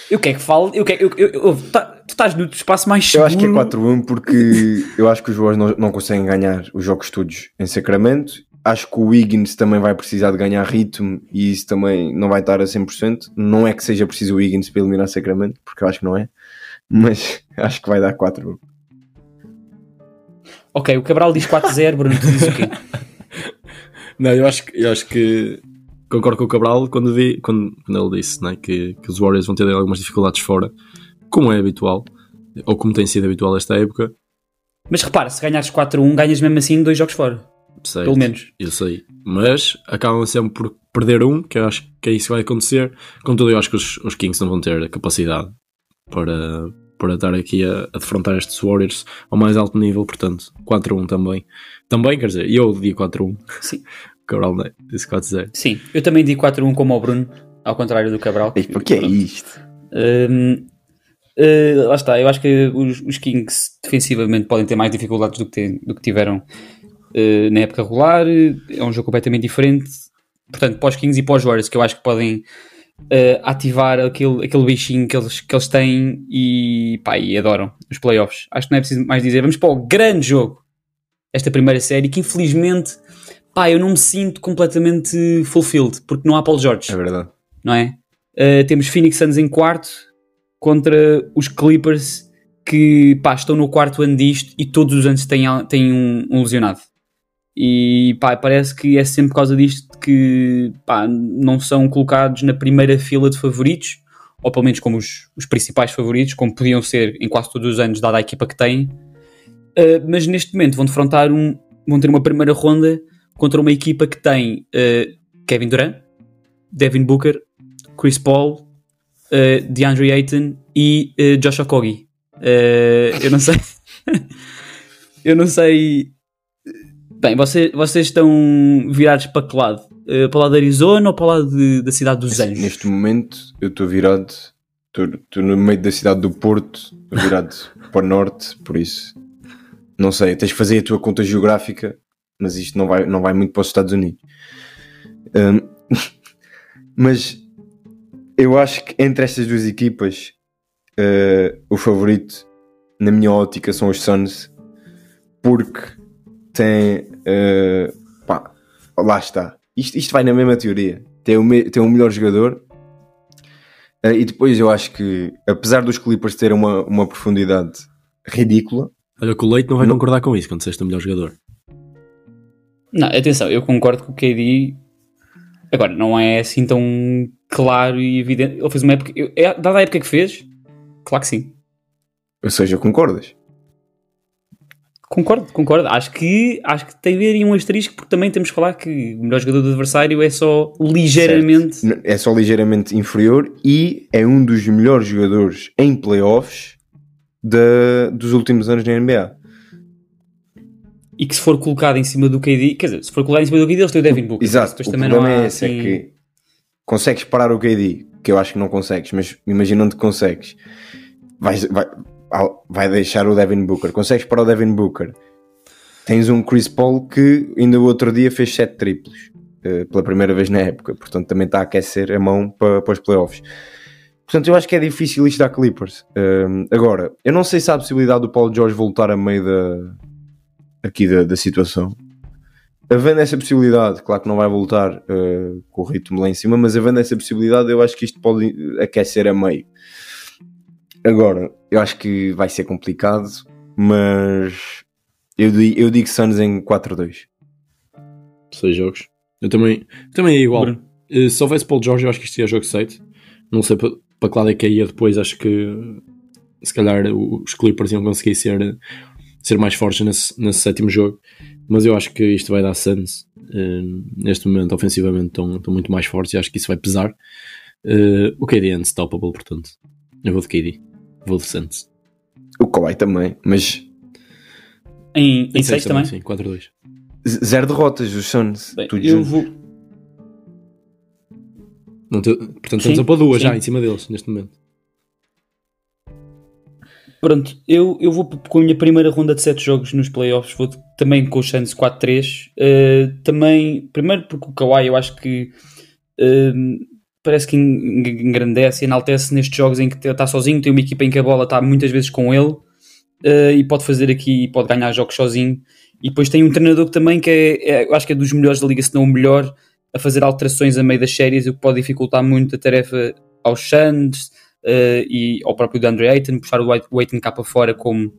Eu quero que fale. Eu quero, eu, eu, eu- tá- tu estás no espaço mais Eu seguro. acho que é 4-1 porque eu acho que os Warriors não, não conseguem ganhar os jogos todos em Sacramento. Acho que o Wiggins também vai precisar de ganhar ritmo e isso também não vai estar a 100%. Não é que seja preciso o Wiggins para eliminar Sacramento, porque eu acho que não é. Mas acho que vai dar 4-1. Ok, o Cabral diz 4-0, Bruno, tu dizes o quê? Não, eu acho, que- eu acho que concordo com o Cabral quando, di- quando, quando ele disse né, que, que os Warriors vão ter algumas dificuldades fora, como é habitual, ou como tem sido habitual esta época. Mas repara, se ganhares 4-1, ganhas mesmo assim dois jogos fora. Certo, Pelo menos. Eu sei. Mas acabam sempre por perder um, que eu acho que é isso que vai acontecer. Contudo, eu acho que os, os Kings não vão ter a capacidade para, para estar aqui a, a defrontar estes Warriors ao mais alto nível, portanto, 4-1 também. Também, quer dizer, eu digo 4-1. Sim. Cabral né, disse 4-0. Sim, eu também digo 4-1 como o Bruno, ao contrário do Cabral. Porque é isto? Hum, eh, lá está, eu acho que os, os Kings defensivamente podem ter mais dificuldades do que, tem- do que tiveram eh, na época regular. É um jogo completamente diferente. Portanto, os Kings e os Warriors, que eu acho que podem eh, ativar aquele, aquele bichinho que eles, que eles têm e, pá, e adoram os playoffs. Acho que não é preciso mais dizer. Vamos para o grande jogo, esta primeira série, que infelizmente, pá, eu não me sinto completamente fulfilled, porque não há Paul George É verdade. não é? Uh, temos Phoenix Suns em quarto contra os Clippers que pá, estão no quarto ano disto e todos os anos têm, têm um, um lesionado. E pá, parece que é sempre por causa disto que pá, não são colocados na primeira fila de favoritos, ou pelo menos como os, os principais favoritos, como podiam ser em quase todos os anos, dada a equipa que têm. Uh, mas neste momento vão defrontar um, vão ter uma primeira ronda contra uma equipa que tem uh, Kevin Durant, Devin Booker, Chris Paul, uh, DeAndre Ayton e uh, Josh Okogie. Eu não sei. eu não sei. Bem, vocês, vocês estão virados para que lado? Uh, para o lado da Arizona ou para o lado de- da cidade dos Anjos? Neste momento eu estou virado, estou no meio da cidade do Porto, estou virado para o norte, por isso não sei, tens que fazer a tua conta geográfica, mas isto não vai, não vai muito para os Estados Unidos. Hum, mas eu acho que entre estas duas equipas eh, o favorito na minha ótica são os Suns porque tem eh, pá, lá está isto, isto vai na mesma teoria. Tem um, me- tem um melhor jogador. eh, e depois eu acho que, apesar dos Clippers terem uma, uma profundidade ridícula, Olha que o Leite não vai Não. concordar com isso quando disseste o melhor jogador. Não, atenção, eu concordo com o KD. Agora, não é assim tão claro e evidente. Ele fez uma época. eu- é, dada a época que fez, claro que sim. ou seja, concordas? Concordo, concordo. Acho que, acho que tem a ver aí um asterisco, porque também temos que falar que o melhor jogador do adversário é só ligeiramente. N- É só ligeiramente inferior e é um dos melhores jogadores em playoffs da- dos últimos anos na NBA. E que se for colocado em cima do KD, quer dizer, se for colocado em cima do KD, eles têm o Devin Booker. Exato, o também problema é esse, assim- é que consegues parar o KD, que eu acho que não consegues, mas imaginando que consegues, vais- vai, vai deixar o Devin Booker, consegues parar o Devin Booker, tens um Chris Paul que ainda o outro dia fez 7 triplos, eh, pela primeira vez na época, portanto também está a aquecer a mão para, para os playoffs. Portanto, eu acho que é difícil isto dar Clippers. Um, agora, eu não sei se há a possibilidade do Paulo George voltar a meio da, aqui da, da situação. Havendo essa possibilidade, claro que não vai voltar uh, com o ritmo lá em cima, mas havendo essa possibilidade, eu acho que isto pode aquecer a meio. Agora, eu acho que vai ser complicado, mas eu, eu digo Suns em 4-2. Seis jogos. Eu também, também é igual. Bruno. Eh, Se houvesse Paul George, eu acho que isto ia jogo 7. Não sei para, para que lado é que ia depois. Acho que se calhar os Clippers iam conseguir ser, ser mais fortes nesse, nesse sétimo jogo. Mas eu acho que isto vai dar Suns. Eh, neste momento, ofensivamente, estão, estão muito mais fortes e acho que isso vai pesar. Eh, o KD é unstoppable, portanto. Eu vou de KD. Vou de Suns. O Kawhi também, mas Em, em Em 6 também? Sim, 4-2. z- zero derrotas, os Suns. Bem, tudo eu junto. vou. Não te- portanto, estamos a pôr duas sim. já em cima deles neste momento. Pronto, eu, eu vou com a minha primeira ronda de 7 jogos nos playoffs, vou também com os Suns 4-3. Uh, também, primeiro porque o Kawhi eu acho que um, parece que en- en- engrandece e enaltece nestes jogos em que está sozinho, tem uma equipa em que a bola está muitas vezes com ele uh, e pode fazer aqui, pode ganhar jogos sozinho. E depois tem um treinador que também que é, é- acho que é dos melhores da liga, se não o melhor, a fazer alterações a meio das séries, o que pode dificultar muito a tarefa aos Suns uh, e ao próprio DeAndre Ayton, puxar o Ayton cá para fora como,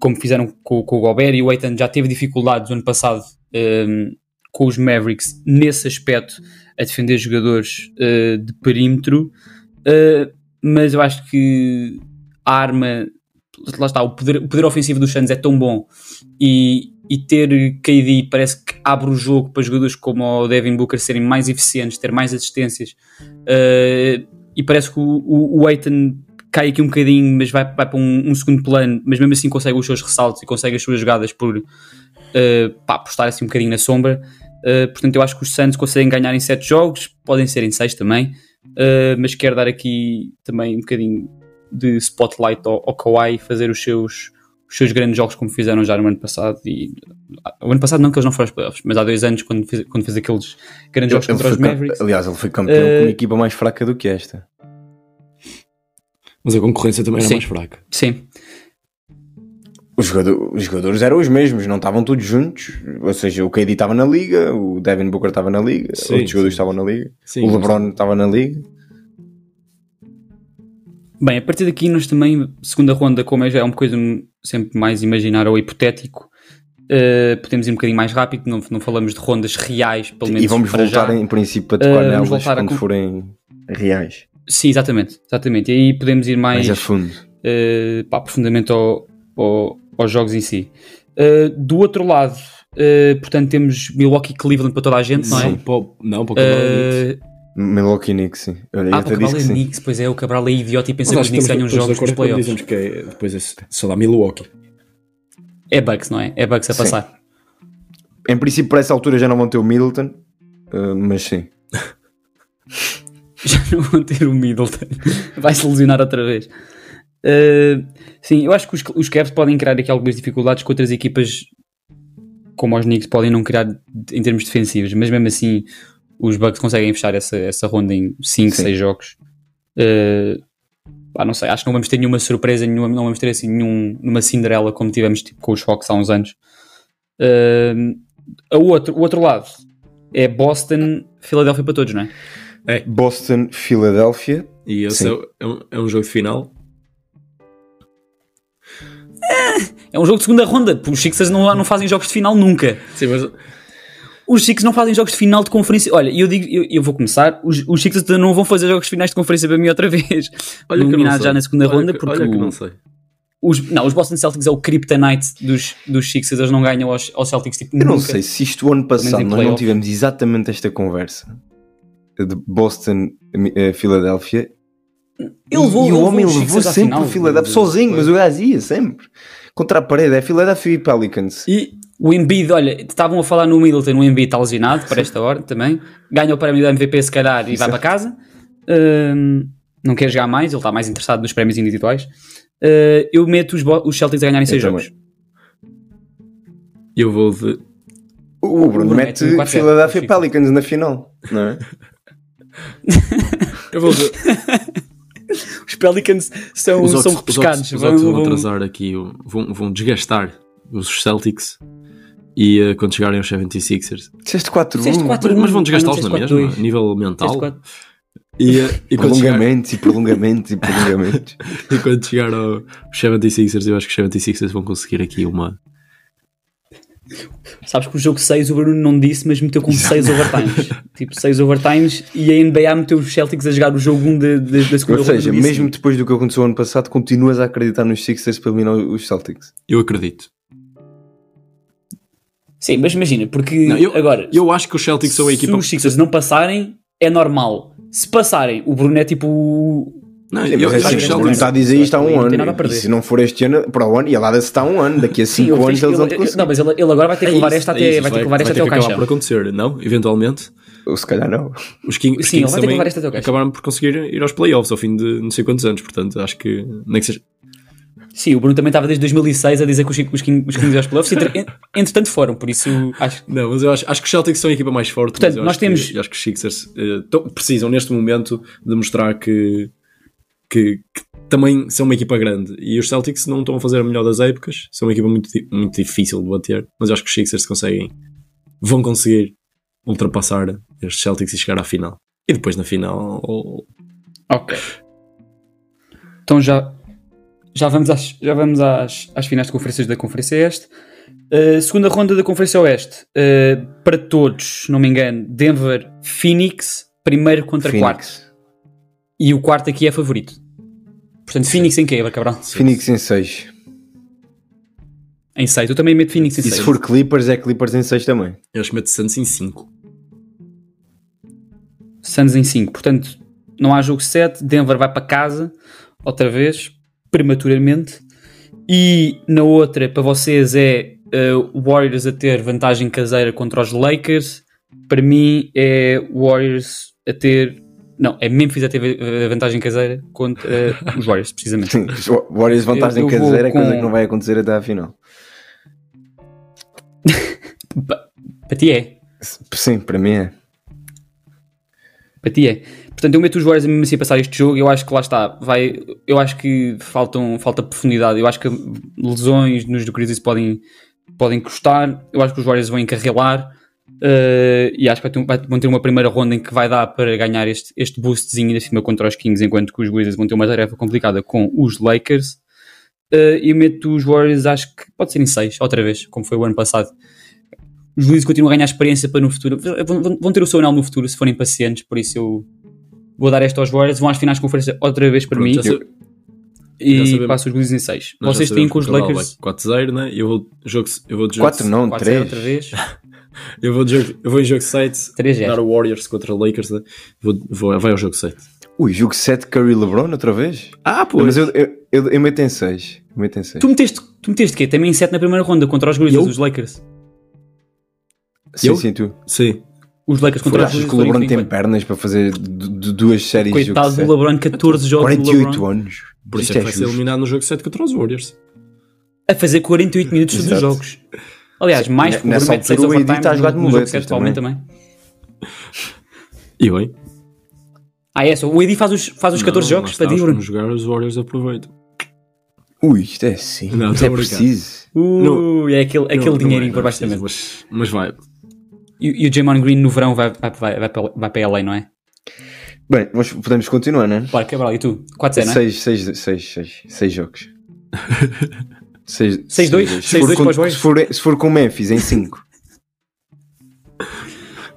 como fizeram com, com o Gobert e o Ayton já teve dificuldades no ano passado um, com os Mavericks nesse aspecto a defender jogadores uh, de perímetro uh, mas eu acho que a arma lá está, o poder, o poder ofensivo dos Suns é tão bom e, e ter KD parece que abre o jogo para jogadores como o Devin Booker serem mais eficientes, ter mais assistências uh, e parece que o, o, o Aiton cai aqui um bocadinho, mas vai, vai para um, um segundo plano, mas mesmo assim consegue os seus ressaltos e consegue as suas jogadas por, uh, pá, por estar assim um bocadinho na sombra. Uh, portanto, eu acho que os Suns conseguem ganhar em 7 jogos, podem ser em 6 também, uh, mas quero dar aqui também um bocadinho de spotlight ao, ao Kawhi, fazer os seus, os seus grandes jogos como fizeram já no ano passado. E, o ano passado não, que eles não foram aos playoffs, mas há dois anos, quando fez, quando fez aqueles grandes jogos Ele contra foi os Mavericks. Aliás, ele foi campeão Eh, com uma equipa mais fraca do que esta. Mas a concorrência também era Sim. mais fraca. Sim, Os, jogador- os jogadores eram os mesmos, não estavam todos juntos. Ou seja, o KD estava na liga, o Devin Booker estava na liga, Sim, outros jogadores estavam na liga, Sim, o LeBron estava na liga. Bem, a partir daqui nós também, segunda ronda, como é já é uma coisa sempre mais imaginar ou hipotético, eh, podemos ir um bocadinho mais rápido, não, não falamos de rondas reais, pelo menos E vamos para voltar já. em princípio a tocar Eh, vamos nelas quando com- forem reais, Sim, exatamente, exatamente. E aí podemos ir mais, mais a fundo. eh, pá, profundamente ao- ao- aos jogos em si. Eh, do outro lado, eh, portanto, temos Milwaukee e Cleveland para toda a gente, não é? Não, para, não, para o Cabral Knicks. Eh, Milwaukee Knicks, sim. Eu ah, para disse Cabral é sim. Knicks, pois é, o Cabral é idiota e pensa que os Knicks ganham jogos nos playoffs. dizemos que é, depois é só dá Milwaukee. É Bucks, não é? É Bucks a Sim. passar. Em princípio, para essa altura já não vão ter o Middleton, mas sim. já não vão ter o Middleton. Vai se lesionar outra vez. Uh, sim, eu acho que os, os Cavs podem criar aqui algumas dificuldades que outras equipas, como os Knicks, podem não criar em termos defensivos, mas mesmo assim os Bucks conseguem fechar essa, essa ronda em 5, Sim. 6 jogos. Uh, pá, não sei, acho que não vamos ter nenhuma surpresa, nenhuma, não vamos ter assim nenhum, numa Cinderela como tivemos tipo, com os Hawks há uns anos. Uh, a outro, o outro lado, é Boston, Filadélfia para todos, não é? Boston, Filadélfia. E esse é, é um, é um jogo de final. É um jogo de segunda ronda, porque os Sixers não, não fazem jogos de final nunca. Sim, mas Os Sixers não fazem jogos de final de conferência. Olha, eu digo, eu, eu vou começar. Os, os Sixers não vão fazer jogos de finais de conferência para mim outra vez. olha que não sei. já na segunda Olha ronda, que- porque Olha que o- não sei. os, não, os Boston Celtics é o kryptonite dos, dos Sixers, eles não ganham aos, aos Celtics tipo Eu não nunca. sei se isto o ano passado nós não tivemos exatamente esta conversa de Boston, eh, Filadélfia. Ele levou- e o homem levou sempre final. o Filadélfia sozinho, mas o gajo ia sempre. Contra a parede, é Filadélfia e Pelicans. E o Embiid, olha, estavam a falar no Middleton, o Embiid está lesionado para esta hora também. Ganha o prémio do MVP se calhar e vai para casa. Hum, não quer jogar mais, ele está mais interessado nos prémios individuais. Uh, eu meto os, os Celtics a ganharem 6 também. jogos. Eu vou de. O, o Bruno mete mete um 4-0, Filadélfia e fica. Pelicans na final, não é? Eu vou de. Os Pelicans são, Os são repescados. Os Vão- Ox vão vão- atrasar aqui, vão, vão desgastar os Celtics e eh, quando chegarem aos 76ers. Disseste 4 Disseste 4 Mas, vão desgastá-los na mesma, 4-2. a nível mental. Quatro. E, eh, e, quando chegar, Prolongamentos e prolongamentos e prolongamentos. e quando chegar aos 76ers, eu acho que os 76ers vão conseguir aqui uma. Sabes que o jogo 6 o Bruno não disse, mas meteu com 6 overtimes. tipo 6 overtimes e a NBA meteu os Celtics a jogar o jogo 1 de, de, da segunda Ou seja, mesmo depois do que aconteceu ano passado, continuas a acreditar nos Sixers para eliminar os Celtics. Eu acredito. Sim, mas imagina, porque Não, eu- agora, Eu acho que os Celtics são a se equipa. os Sixers não passarem, é normal. Se passarem, o Bruno é tipo. Não, Sim, eu, mas é acho assim, que os o Bruno está a dizer isto há um ano. E se não for este ano, para o ano, e a Lada está há um ano. Daqui a 5 ele anos eles vão ele- conseguir. Não, mas ele, ele agora vai ter que É levar isso, esta é até, isso, vai ter que levar vai esta até que acabar caixão. por acontecer, não? Eventualmente. Ou se calhar não. Os Kings, os Sim, ele Kings vai ter que também levar esta até ao caixão. acabaram por conseguir ir aos playoffs ao fim de não sei quantos anos, portanto acho que nem que seja. Sim, o Bruno também estava desde 2006 a dizer que os, os, os Kings iam aos playoffs, entre- entretanto foram, por isso acho que Não, mas eu acho, acho que os Celtics são a equipa mais forte. Portanto, mas eu nós acho temos- Que, eu acho que os Sixers eh, tão- precisam neste momento de mostrar que, que, que também são uma equipa grande. E os Celtics não estão a fazer a melhor das épocas, são uma equipa muito, muito difícil de bater, mas eu acho que os Sixers conseguem, vão conseguir ultrapassar estes Celtics e chegar à final. E depois na final. oh, Ok. Então já, já vamos, às, já vamos às, às finais de conferências da Conferência Este. Uh, segunda ronda da Conferência Oeste. Uh, para todos, se não me engano, Denver, Phoenix, primeiro contra quarto. E o quarto aqui é favorito. Portanto, Phoenix em quê, Cabral? Phoenix em 6. Em 6. Eu também meto Phoenix em E se 6. for Clippers, é Clippers em 6 também. eu acho que mete Suns em 5. Suns em 5. Portanto, não há jogo 7. Denver vai para casa, outra vez, prematuramente. E na outra, para vocês, é uh, Warriors a ter vantagem caseira contra os Lakers. Para mim, é Warriors a ter. Não, é Memphis a ter uh, vantagem caseira contra uh, os Warriors, precisamente. Sim, os Warriors vantagem Eu- eu caseira é coisa com- que não vai acontecer até à final. Para ti é. Sim, para mim é. Para ti é. Portanto, eu meto os Warriors mesmo assim a passar este jogo. Eu acho que lá está. Vai, eu acho que faltam, falta profundidade. Eu acho que lesões nos do Grizzlies podem, podem custar. Eu acho que os Warriors vão encarrilar. Eh, e acho que vai ter, vai- vão ter uma primeira ronda em que vai dar para ganhar este, este boostzinho de cima contra os Kings, enquanto que os Grizzlies vão ter uma tarefa complicada com os Lakers. Eh, e eu meto os Warriors, acho que pode ser em 6, outra vez, como foi o ano passado. Os Grizzlies continuam a ganhar experiência para no futuro. Vão, vão- ter o seu anel no futuro se forem pacientes, por isso eu vou dar esta aos Warriors. Vão às finais de conferência outra vez para Pronto, mim sabe- e passo os Grizzlies em 6. nós já Vocês têm com os Lakers vai 4-0, né? Eu vou, jogo, eu vou de jogo 4 não, 4 3. outra vez. Eu vou, jogo, eu vou em jogo 7 3 dar o Warriors contra Lakers. né? Vou, vou, vai ao jogo 7. Ui, jogo 7 Curry LeBron outra vez? Ah, Não, Mas eu, eu, eu, eu meto em 6. Eu meto em 6. Tu meteste, tu meteste quê? Também em 7 na primeira ronda contra os Grizzlies, Eu? os Lakers. Sim, eu? sim, tu. Sim. Os Lakers contra os Achas Grizzlies. que o LeBron tem em pernas para fazer du- du- duas séries de jogo Coitado do 7? LeBron, 14 jogos do 48 LeBron. anos. Por isso Isto é que vai ser eliminado no jogo 7 contra os Warriors. A fazer 48 minutos dos jogos. Aliás, mais N- porque o nessa LeBron mete 6 altura o AD overtimes está a jogar de muletas 7 provavelmente também. E bem. Ah, é só. O AD faz os, faz os 14 Não, jogos para Bruno. que jogar, os Warriors aproveitam. Ui, isto é assim. Não, isto é preciso. Ui, é aquele, aquele Não- não dinheirinho é, por baixo da não é mesa. Mas, mas vai. E, e o Jamon Green no verão vai, vai, vai, vai, para, vai para LA, não é? Bem, mas podemos continuar, né? Bora, Cabral, e tu? 4-0, não é? 6 seis, seis, seis, seis jogos. 6 Seis, dois? Se Seis, for se for, se for com Memphis em 5.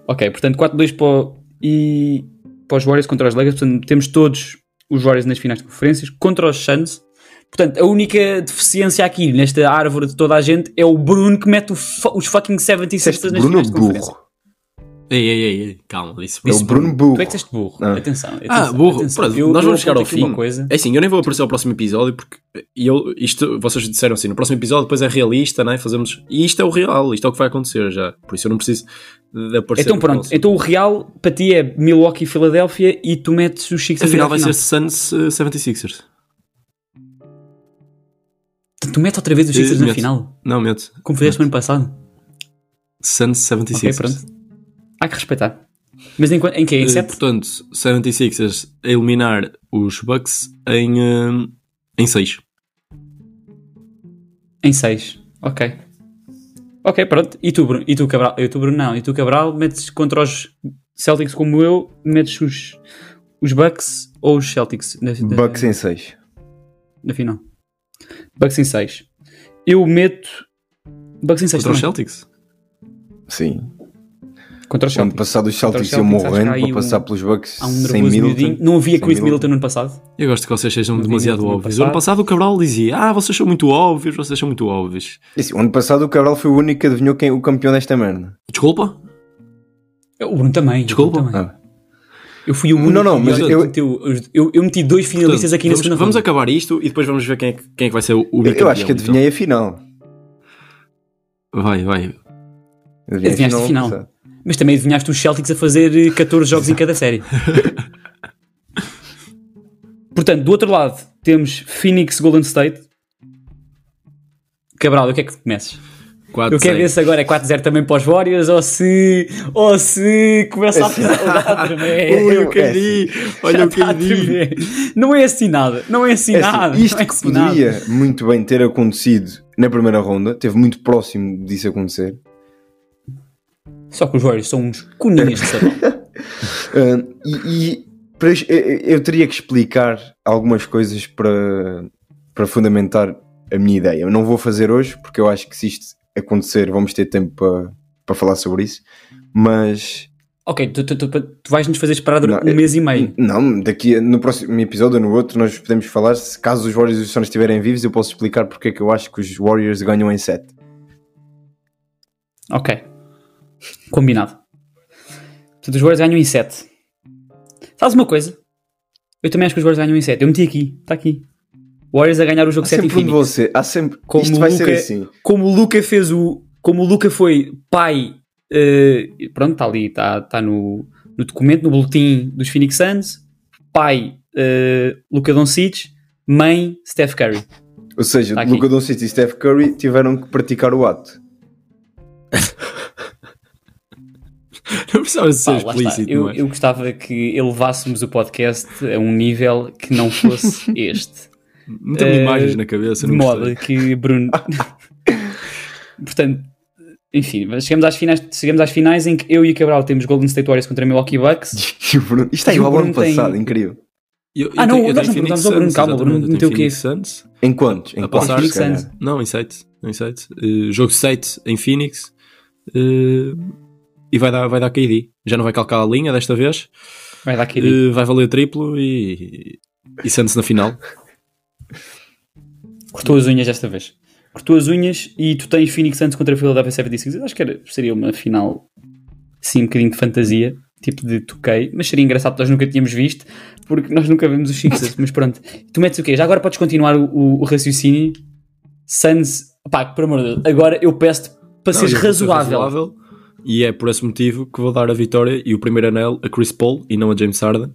Ok, portanto 4-2 para, o- e, para os Warriors contra os Lakers. Portanto, temos todos os Warriors nas finais de conferências contra os Suns. Portanto, a única deficiência aqui nesta árvore de toda a gente é o Bruno que mete o os fucking 76ers nas Bruno finais de conferência. Burro. Ei, ei, ei, ei, calma, disse É o Disse Bruno Burro. Tu é que disseste burro. Ah. Atenção, atenção. Ah, burro. atenção. Pronto, Eu- nós vamos chegar ao fim. Coisa. É assim, eu nem vou aparecer ao próximo episódio porque eu, isto, vocês disseram assim, no próximo episódio depois é realista, né? Fazemos. E isto é o real, isto é o que vai acontecer já. Por isso eu não preciso de aparecer. Então pronto, próximo. então o real para ti é Milwaukee e Filadélfia e tu metes os Sixers Afinal vai ser Suns uh, 76ers. Tu metes outra vez os Sixers Eh, na meto. final, Não, meto. como fizeste no ano passado. Suns Ok, 76ers. pronto. Há que respeitar. Mas em, em que? Em Eh, 7? portanto, 76ers a eliminar os Bucks em, uh, em 6. Em 6. Ok. Ok, pronto. E tu, Bruno? E tu, Cabral? E tu, Bruno, não. E tu, Cabral, metes contra os Celtics como eu, metes os, os Bucks ou os Celtics na, na, Bucks em 6. na final? Bucks em 6. Eu meto Bucks em 6 Contra os também. Celtics? Sim. Contra os Ano Celtics. passado os Celtics iam morrendo para um- passar pelos Bucks Há um sem Middleton. Não havia Chris Middleton no ano passado. Eu gosto que vocês sejam No demasiado no óbvios. O ano passado. o Cabral dizia: Ah, vocês são muito óbvios, vocês são muito óbvios. E assim, o ano passado o Cabral foi o único que adivinhou quem, o campeão desta merda. Desculpa? O Bruno também. Desculpa. Bruno também. Ah. Eu fui o único. Não, não, mas eu- os- eu, eu meti dois finalistas Portanto, aqui na vamos, segunda vamos ronda. acabar isto e depois vamos ver quem é, que- quem é que vai ser o, o Eu, acho que adivinhei a final. Então. Vai, vai. Adivinhaste a ano final. Mas também adivinhaste os Celtics a fazer eh, 14 jogos em cada série. Portanto, do outro lado temos Phoenix Golden State. Cabral, o que é que tu começas? 4, Eu quero ver se agora é 4-0 também para os Warriors ou se, ou se começa a a tremer. Ui, o KD, olha o tremer. Não é assim nada, não é assim É assim, nada. isto não é que assim nada. poderia muito bem ter acontecido na primeira ronda, teve muito próximo disso acontecer. Só que os Warriors são uns coninhas de sabão. Ah, e e eu- teria que explicar algumas coisas para, para fundamentar a minha ideia. Eu não vou fazer hoje, porque eu acho que se isto acontecer, vamos ter tempo para, para falar sobre isso. Mas ok, tu, tu, tu, tu vais-nos fazer esperar durante um mês e meio. não, daqui no próximo episódio ou no outro, nós podemos falar. Se caso os Warriors e os Suns estiverem vivos, eu posso explicar porque é que eu acho que os Warriors ganham em 7. Ok. Combinado. Portanto, os Warriors ganham em 7. Sabes uma coisa? Eu também acho que os Warriors ganham em 7. Eu meti aqui. Está aqui. Warriors a ganhar o jogo Há 7 em Phoenix. você. Há sempre. Como isto vai o ser assim. Como o Luca fez o... Como o Luca foi pai... eh, pronto, está ali. Está está no, no documento, no boletim dos Phoenix Suns. Pai eh, Luca Doncic. Mãe Steph Curry. Ou seja, Tá. Luka Doncic e Steph Curry tiveram que praticar o ato. Não precisava ser Pá, explícito, Eu, é? eu gostava que elevássemos o podcast a um nível que não fosse este. Não tenho eh, imagens na cabeça, de não modo gostei. que Bruno. Portanto, enfim, chegamos às, finais, chegamos às finais em que eu e Cabral temos Golden State Warriors contra Milwaukee Bucks. E o Bruno- Isto o igual ao ano Bruno tem- passado, incrível. Eu- eu Ah, não, tenho- eu nós não Phoenix perguntámos ao Bruno, calma, o Bruno meteu tenho o quê? Suns. Em quantos? Em A quantos? passar- Phoenix? Suns. Não, em 7. Em 7. jogo 7 em Phoenix. eh, e vai dar, vai dar KD. Já não vai calcar a linha desta vez. Vai dar aqui. Eh, vai valer triplo e, e sente-se na final. Cortou as unhas desta vez. Cortou as unhas e tu tens Phoenix Suns contra a Philadelphia 76. Acho que era, seria uma final assim um bocadinho de fantasia, tipo de toquei, mas seria engraçado porque nós nunca tínhamos visto, porque nós nunca vemos os Sixers, mas pronto. Tu metes o quê? Já agora podes continuar o, o, o raciocínio. Suns, pá, por amor de Deus, agora eu peço-te para Não, seres ser razoável. E é por esse motivo que vou dar a vitória e o primeiro anel a Chris Paul e não a James Harden.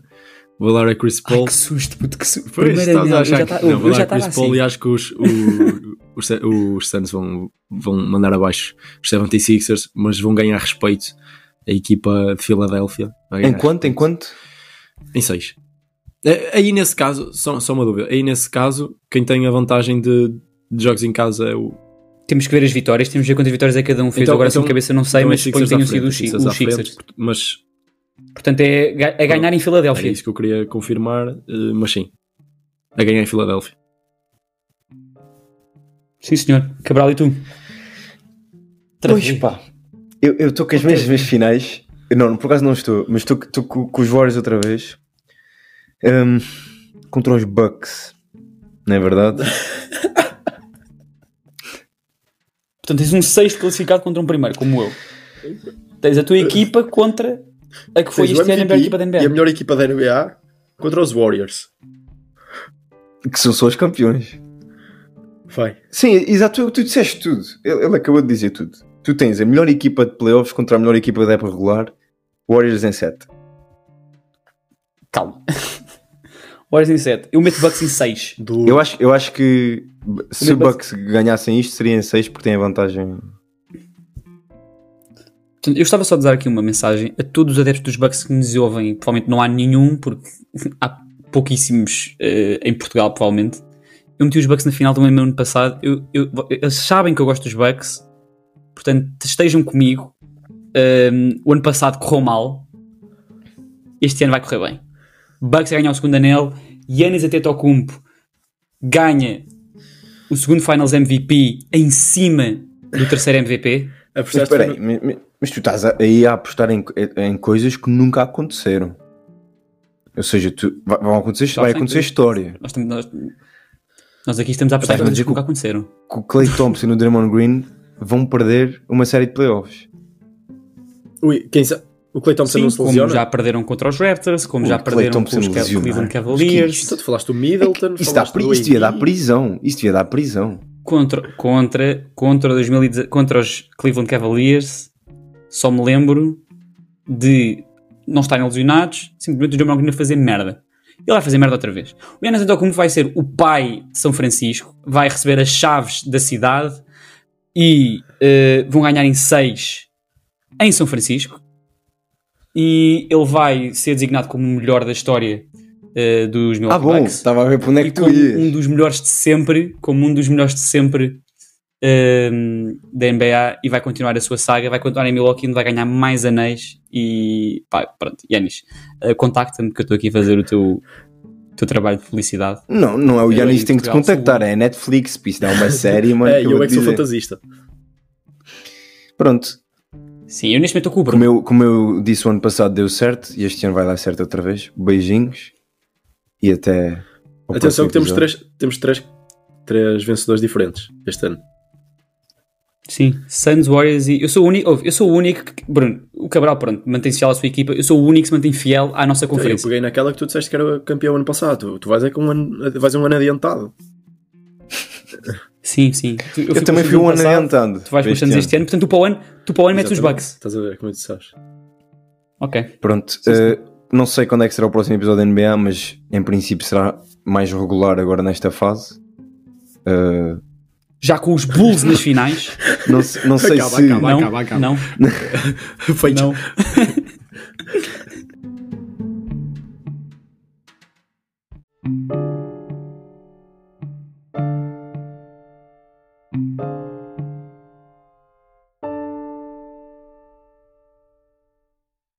Vou dar a Chris Ai, Paul. que susto, puto, que susto. Pois, Primeiro anel, a eu já que- ta- não, eu vou já dar a Chris Paul assim. e acho que os, o- os, os Suns vão, vão mandar abaixo os 76ers, mas vão ganhar respeito. A equipa de Filadélfia. Em quanto? Em quanto? Em 6. Aí nesse caso, só, só uma dúvida. Aí nesse caso, quem tem a vantagem de, de jogos em casa é o, Temos que ver as vitórias, temos que ver quantas vitórias é cada um fez. Então- Agora, assim, então- de cabeça, não sei, Então é mas suponho que tenham sido os, Sixers os Sixers. Mas Portanto, é, é ganhar em era Filadélfia. isso que eu queria confirmar, eh, mas sim. A ganhar em Filadélfia. Sim, senhor. Cabral e tu? Pois pá, eu estou com as mesmas finais. Não, por acaso não estou, mas estou com, com os Warriors outra vez. Hum, contra os Bucks, não é verdade? Portanto, tens um sexto classificado contra um primeiro, como eu. Tens a tua equipa contra a que foi Tens este ano a melhor equipa da NBA. E a melhor equipa da NBA contra os Warriors. que são só os campeões. Vai. Sim, exato, tu, tu disseste tudo. Ele, ele acabou de dizer tudo. Tu tens a melhor equipa de playoffs contra a melhor equipa da época regular, Warriors em 7. Calma. Warriors em 7. Eu meto Bucks em 6. Do... Eu acho, eu acho que se o Bucks- Bucks ganhassem isto seria em 6 porque tem a vantagem. Eu estava só a dar aqui uma mensagem a todos os adeptos dos Bucks que nos ouvem. Provavelmente não há nenhum, porque há pouquíssimos eh, em Portugal, provavelmente. Eu meti os Bucks na final também no ano passado. Eu, eu- eles sabem que eu gosto dos Bucks, portanto, estejam comigo. Um, o ano passado correu mal, este ano vai correr bem. Bucks a ganhar o segundo anel, Yannis Antetokounmpo ganha o segundo Finals MVP em cima do terceiro MVP. Mas Apostaste espera aí, no- mas, mas- mas tu estás aí a apostar em, em coisas que nunca aconteceram. Ou seja, tu, vai, vão acontecer, vai acontecer história. Nós, nós- nós aqui estamos a apostar em coisas que que nunca aconteceram. Que o Clay Thompson e o Draymond Green vão perder uma série de playoffs. Ui, quem sa... O Clay Thompson Sim, não se como lesiona? já perderam contra os Raptors, como O já perderam com os. Cleveland é Cavaliers, Então tu falaste do Middleton, dá, pri- do isso devia dar prisão. Isso devia dar prisão. contra, contra, contra, 2010 contra os Cleveland Cavaliers, só me lembro de não estarem lesionados, simplesmente o Green a fazer merda. Ele vai fazer merda outra vez. O Yannis Antetokounmpo vai ser o pai de São Francisco, vai receber as chaves da cidade e eh, vão ganhar em 6 em São Francisco. E ele vai ser designado como o melhor da história eh, dos Ah, Milwaukee bom, Bucks estava a ver por onde é que tu ias. um dos melhores de sempre, como um dos melhores de sempre ehm, da NBA e vai continuar a sua saga, vai continuar em Milwaukee, onde vai ganhar mais anéis e pá, pronto, Yanis, eh, contacta-me que eu estou aqui a fazer o teu, teu trabalho de publicidade. Não, não é o Yanis em que tem que te contactar, é a Netflix, isso dá uma série, mano. É, eu é que sou dizer. fantasista. Pronto, Sim, eu neste momento estou com o como Bruno. eu, como eu disse o ano passado deu certo e este ano vai dar certo outra vez. Beijinhos e até. Atenção que temos três, temos três, três vencedores diferentes este ano. Sim, Suns, Warriors e eu sou o único, eu sou o único, que, Bruno, o Cabral, pronto, mantém-se fiel à sua equipa, eu sou o único que se mantém fiel à nossa Eu conferência. peguei naquela que tu disseste que era campeão ano passado. Tu, tu vais, é com um ano, vais um ano adiantado. Sim, sim. Tu- Eu fui também os fui um ano passado, adiantado. Tu vais os este ano, portanto tu para o ano, tu para o ano metes os. Bucks. Estás a ver como é que tu sabes. Ok. Pronto, eh, não sei quando é que será o próximo episódio da NBA, mas em princípio será mais regular agora nesta fase. Eh, Já com os Bulls nas finais. não, não sei Acaba, se. acaba. não, acaba, acaba. não, Feito. não.